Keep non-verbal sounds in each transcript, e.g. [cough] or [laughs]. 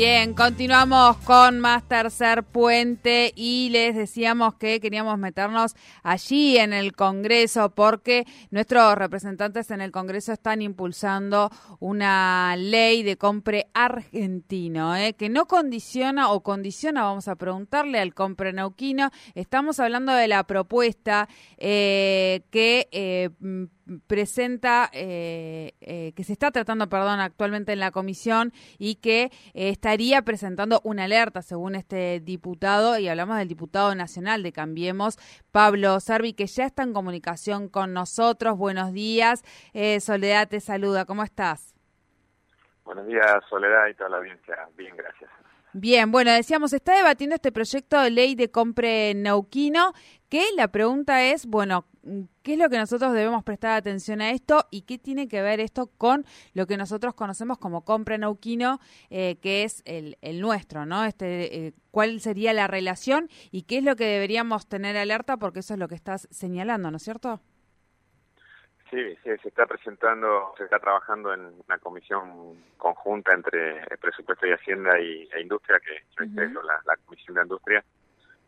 Bien, continuamos con más tercer puente y les decíamos que queríamos meternos allí en el Congreso porque nuestros representantes en el Congreso están impulsando una ley de compre argentino ¿eh? que no condiciona o condiciona, vamos a preguntarle al compre neuquino. Estamos hablando de la propuesta eh, que eh, presenta, eh, eh, que se está tratando, perdón, actualmente en la comisión y que eh, estaría presentando una alerta, según este diputado, y hablamos del diputado nacional de Cambiemos, Pablo Servi, que ya está en comunicación con nosotros. Buenos días. Soledad te saluda. ¿Cómo estás? Buenos días, Soledad y toda la audiencia. Bien, gracias. Bien, bueno, decíamos, está debatiendo este proyecto de ley de compre neuquino, que la pregunta es, bueno, ¿qué es lo que nosotros debemos prestar atención a esto y qué tiene que ver esto con lo que nosotros conocemos como compre neuquino, eh, que es el, el, nuestro, ¿no? Este, eh, ¿Cuál sería la relación y qué es lo que deberíamos tener alerta? Porque eso es lo que estás señalando, ¿no es cierto? Sí, sí, se está presentando, se está trabajando en una comisión conjunta entre presupuesto y Hacienda y, e Industria, que yo integro la, Comisión de Industria,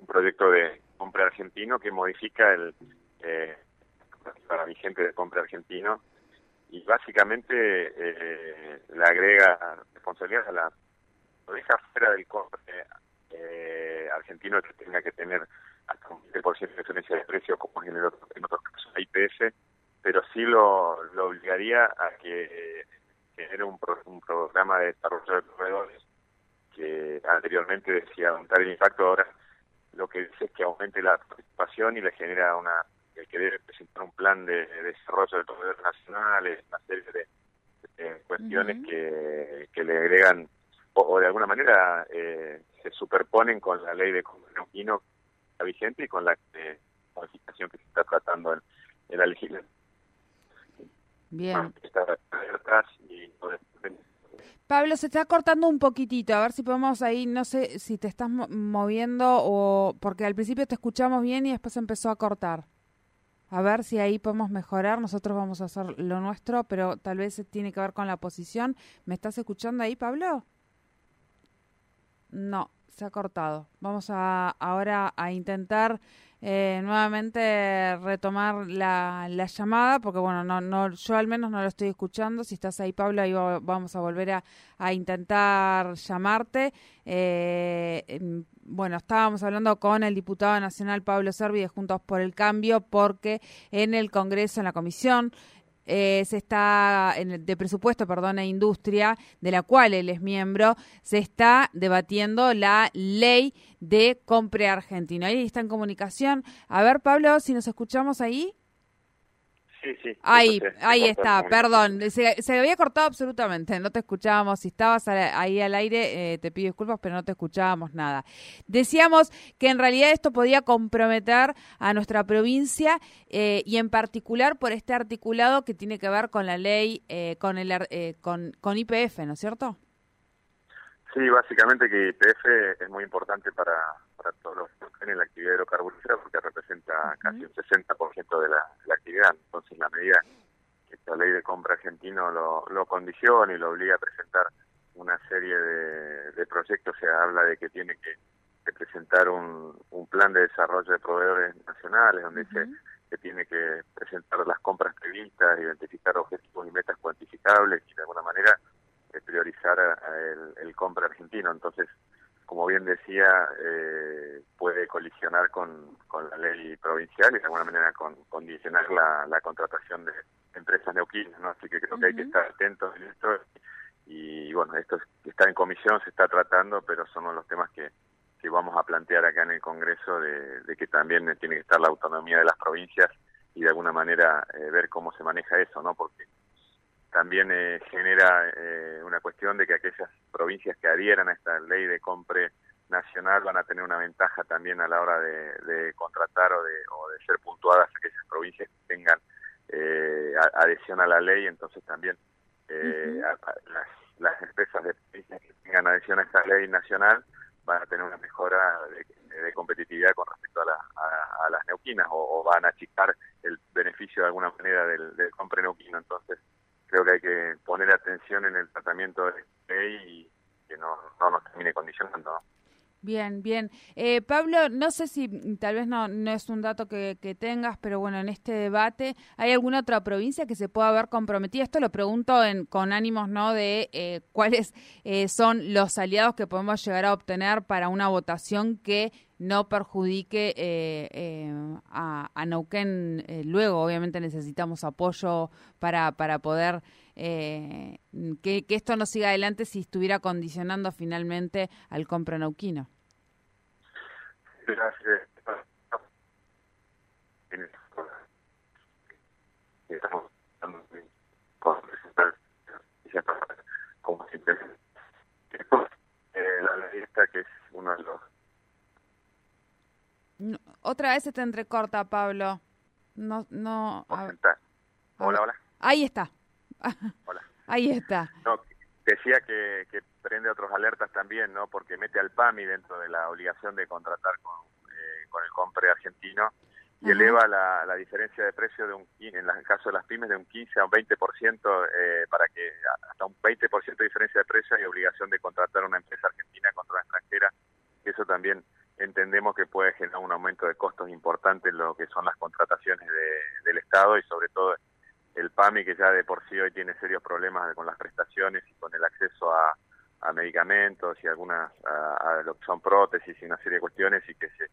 un proyecto de compra argentino que modifica el eh, para vigente de compra argentino. Y básicamente eh, le agrega responsabilidades a la lo deja fuera del compra eh, argentino que tenga que tener hasta un 20% de diferencia de precio como en, en otros casos IPS pero sí lo, lo obligaría a que genere un, un programa de desarrollo de proveedores que anteriormente decía aumentar el impacto, ahora lo que dice es que aumente la participación y le genera una el que debe presentar un plan de, desarrollo de proveedores nacionales, una serie de, cuestiones que, que le agregan o, de alguna manera eh, se superponen con la ley de comercio vigente y con la eh, modificación que se está tratando en, en la legislación Bien. Pablo, se está cortando un poquitito, a ver si podemos ahí, no sé si te estás moviendo o porque al principio te escuchamos bien y después empezó a cortar. A ver si ahí podemos mejorar, nosotros vamos a hacer lo nuestro, pero tal vez tiene que ver con la posición. ¿Me estás escuchando ahí, Pablo? No, se ha cortado. Vamos a ahora a intentar eh, nuevamente retomar la, la, llamada, porque bueno, no, no, yo al menos no lo estoy escuchando. Si estás ahí, Pablo, ahí vamos a volver a, a intentar llamarte. Eh, bueno, estábamos hablando con el diputado nacional Pablo Servi de Juntos por el Cambio, porque en el Congreso, en la comisión, eh, se está, en de presupuesto, perdón, e industria, de la cual él es miembro, se está debatiendo la ley de compre argentino. Ahí está en comunicación. A ver, Pablo, si nos escuchamos ahí. Sí, sí. Ahí, ahí está, perdón. Se, había cortado absolutamente, no te escuchábamos. Si estabas ahí al aire, eh, te pido disculpas, pero no te escuchábamos nada. Decíamos que en realidad esto podía comprometer a nuestra provincia eh, y en particular por este articulado que tiene que ver con la ley, eh, con, el, con, con IPF, ¿no es cierto? Sí, básicamente que IPF es muy importante para, para todos los que tienen la actividad hidrocarburífera porque representa casi un 60% de la, de la actividad. Entonces, la medida que esta ley de compra argentino lo, lo condiciona y lo obliga a presentar una serie de, de proyectos, se habla de que tiene que, presentar un, un, plan de desarrollo de proveedores nacionales, donde dice que tiene que presentar las compras previstas, identificar objetivos y metas cuantificables y de alguna manera priorizar el, el compra argentino. Entonces, como bien decía, eh, puede colisionar con, con, la ley provincial y de alguna manera con, condicionar la, la contratación de empresas neuquinas, ¿no? Así que creo que hay que estar atentos en esto y, bueno, esto está en comisión, se está tratando, pero son los temas que, que vamos a plantear acá en el Congreso de, de, que también tiene que estar la autonomía de las provincias y de alguna manera eh, ver cómo se maneja eso, ¿no? Porque también eh, genera eh, una cuestión de que aquellas provincias que adhieran a esta ley de compre nacional van a tener una ventaja también a la hora de, contratar o de, o de, ser puntuadas aquellas provincias que tengan eh, adhesión a la ley, entonces también las, las, empresas de provincias que tengan adhesión a esta ley nacional van a tener una mejora de, competitividad con respecto a, las neuquinas o, van a achicar el beneficio de alguna manera del, del compre neuquino. Entonces, creo que hay que poner atención en el tratamiento de la ley y que no, no nos termine condicionando. Bien, bien. Eh, Pablo, no sé si tal vez no, no es un dato que, tengas, pero bueno, en este debate, ¿hay alguna otra provincia que se pueda ver comprometida? Esto lo pregunto en, con ánimos, ¿no? De eh, [laughs] cuáles eh, son los aliados que podemos llegar a obtener para una votación que no perjudique a, a Neuquén luego. Obviamente necesitamos apoyo para, para poder que, que, esto no siga adelante si estuviera condicionando finalmente al compra neuquino. Estamos como siempre la lista que es uno de los otra vez se te entrecorta Pablo. No no hola hola ahí está. Hola. [laughs] Ahí está. No, decía que, que prende otros alertas también, ¿no? Porque mete al PAMI dentro de la obligación de contratar con, eh, con el compre argentino y eleva la, la, diferencia de precio de un en el caso de las pymes de un 15 a un 20% eh, para que hasta un 20% de diferencia de precio y obligación de contratar una empresa argentina contra una extranjera. Eso también entendemos que puede generar un aumento de costos importante en lo que son las contrataciones de, del Estado y sobre todo el PAMI que ya de por sí hoy tiene serios problemas con las prestaciones y con el acceso a, a medicamentos y algunas a, lo que son prótesis y una serie de cuestiones y que se,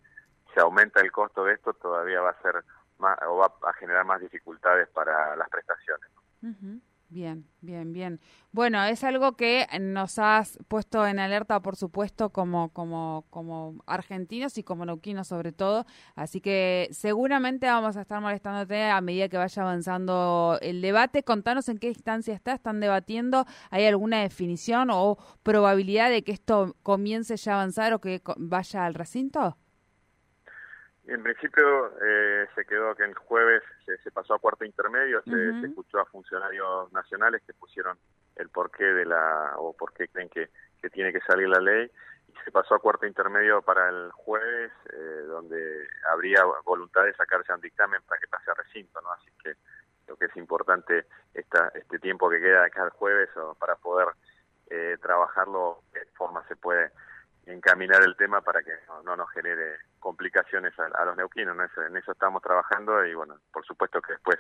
se aumenta el costo de esto todavía va a ser más, o va a generar más dificultades para las prestaciones. Bien, bien, bien. Bueno, es algo que nos has puesto en alerta, por supuesto, como, como, como argentinos y como neuquinos sobre todo. Así que seguramente vamos a estar molestándote a medida que vaya avanzando el debate. Contanos en qué instancia está, están debatiendo. ¿Hay alguna definición o probabilidad de que esto comience ya a avanzar o que vaya al recinto? En principio eh, se quedó que el jueves se, pasó a cuarto intermedio, se, escuchó a funcionarios nacionales que pusieron el porqué de la, o por qué creen que, que tiene que salir la ley, y se pasó a cuarto intermedio para el jueves, eh, donde habría voluntad de sacarse un dictamen para que pase a recinto, ¿no? Así que lo que es importante esta, este tiempo que queda acá el jueves o para poder eh, trabajarlo, de forma se puede encaminar el tema para que no, nos genere complicaciones a, los neuquinos. En eso estamos trabajando y bueno, por supuesto que después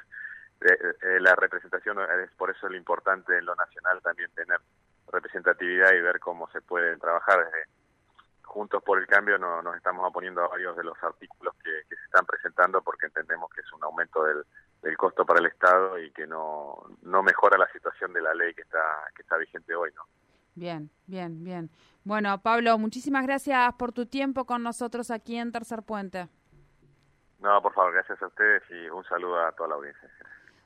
eh, la representación es por eso lo importante en lo nacional también tener representatividad y ver cómo se puede trabajar desde Juntos por el Cambio no, nos estamos oponiendo a varios de los artículos que, se están presentando porque entendemos que es un aumento del, del costo para el Estado y que no, no mejora la situación de la ley que está, que está vigente hoy, ¿no? Bien, bien, bien. Bueno, Pablo, muchísimas gracias por tu tiempo con nosotros aquí en Tercer Puente. No, por favor, gracias a ustedes y un saludo a toda la audiencia.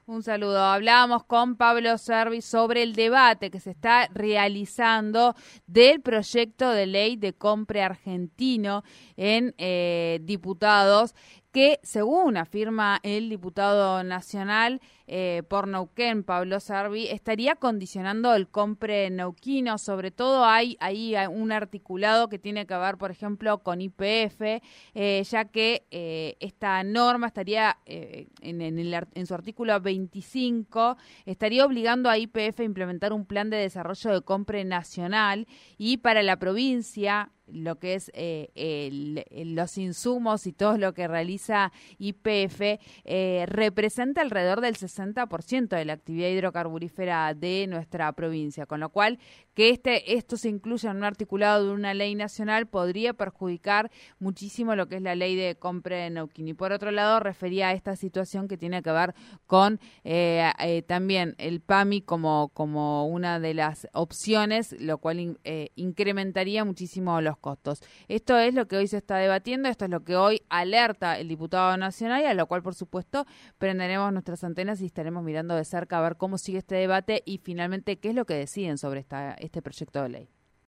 Un saludo. Hablábamos con Pablo Servi sobre el debate que se está realizando del proyecto de ley de compre argentino en eh, diputados que, según afirma el diputado nacional eh, por Neuquén, Pablo Sarvi, estaría condicionando el compre neuquino. Sobre todo hay ahí un articulado que tiene que ver, por ejemplo, con IPF, eh, ya que eh, esta norma estaría en, en, su artículo 25, estaría obligando a IPF a implementar un plan de desarrollo de compre nacional y para la provincia lo que es eh, los insumos y todo lo que realiza IPF eh, representa alrededor del 60% de la actividad hidrocarburífera de nuestra provincia, con lo cual que este, esto se incluya en un articulado de una ley nacional podría perjudicar muchísimo lo que es la ley de compra de Neuquén. Y por otro lado, refería a esta situación que tiene que ver con eh, eh, también el PAMI como, como una de las opciones, lo cual incrementaría muchísimo los costos. Esto es lo que hoy se está debatiendo, esto es lo que hoy alerta el diputado nacional y a lo cual, por supuesto, prenderemos nuestras antenas y estaremos mirando de cerca a ver cómo sigue este debate y finalmente qué es lo que deciden sobre esta, este proyecto de ley.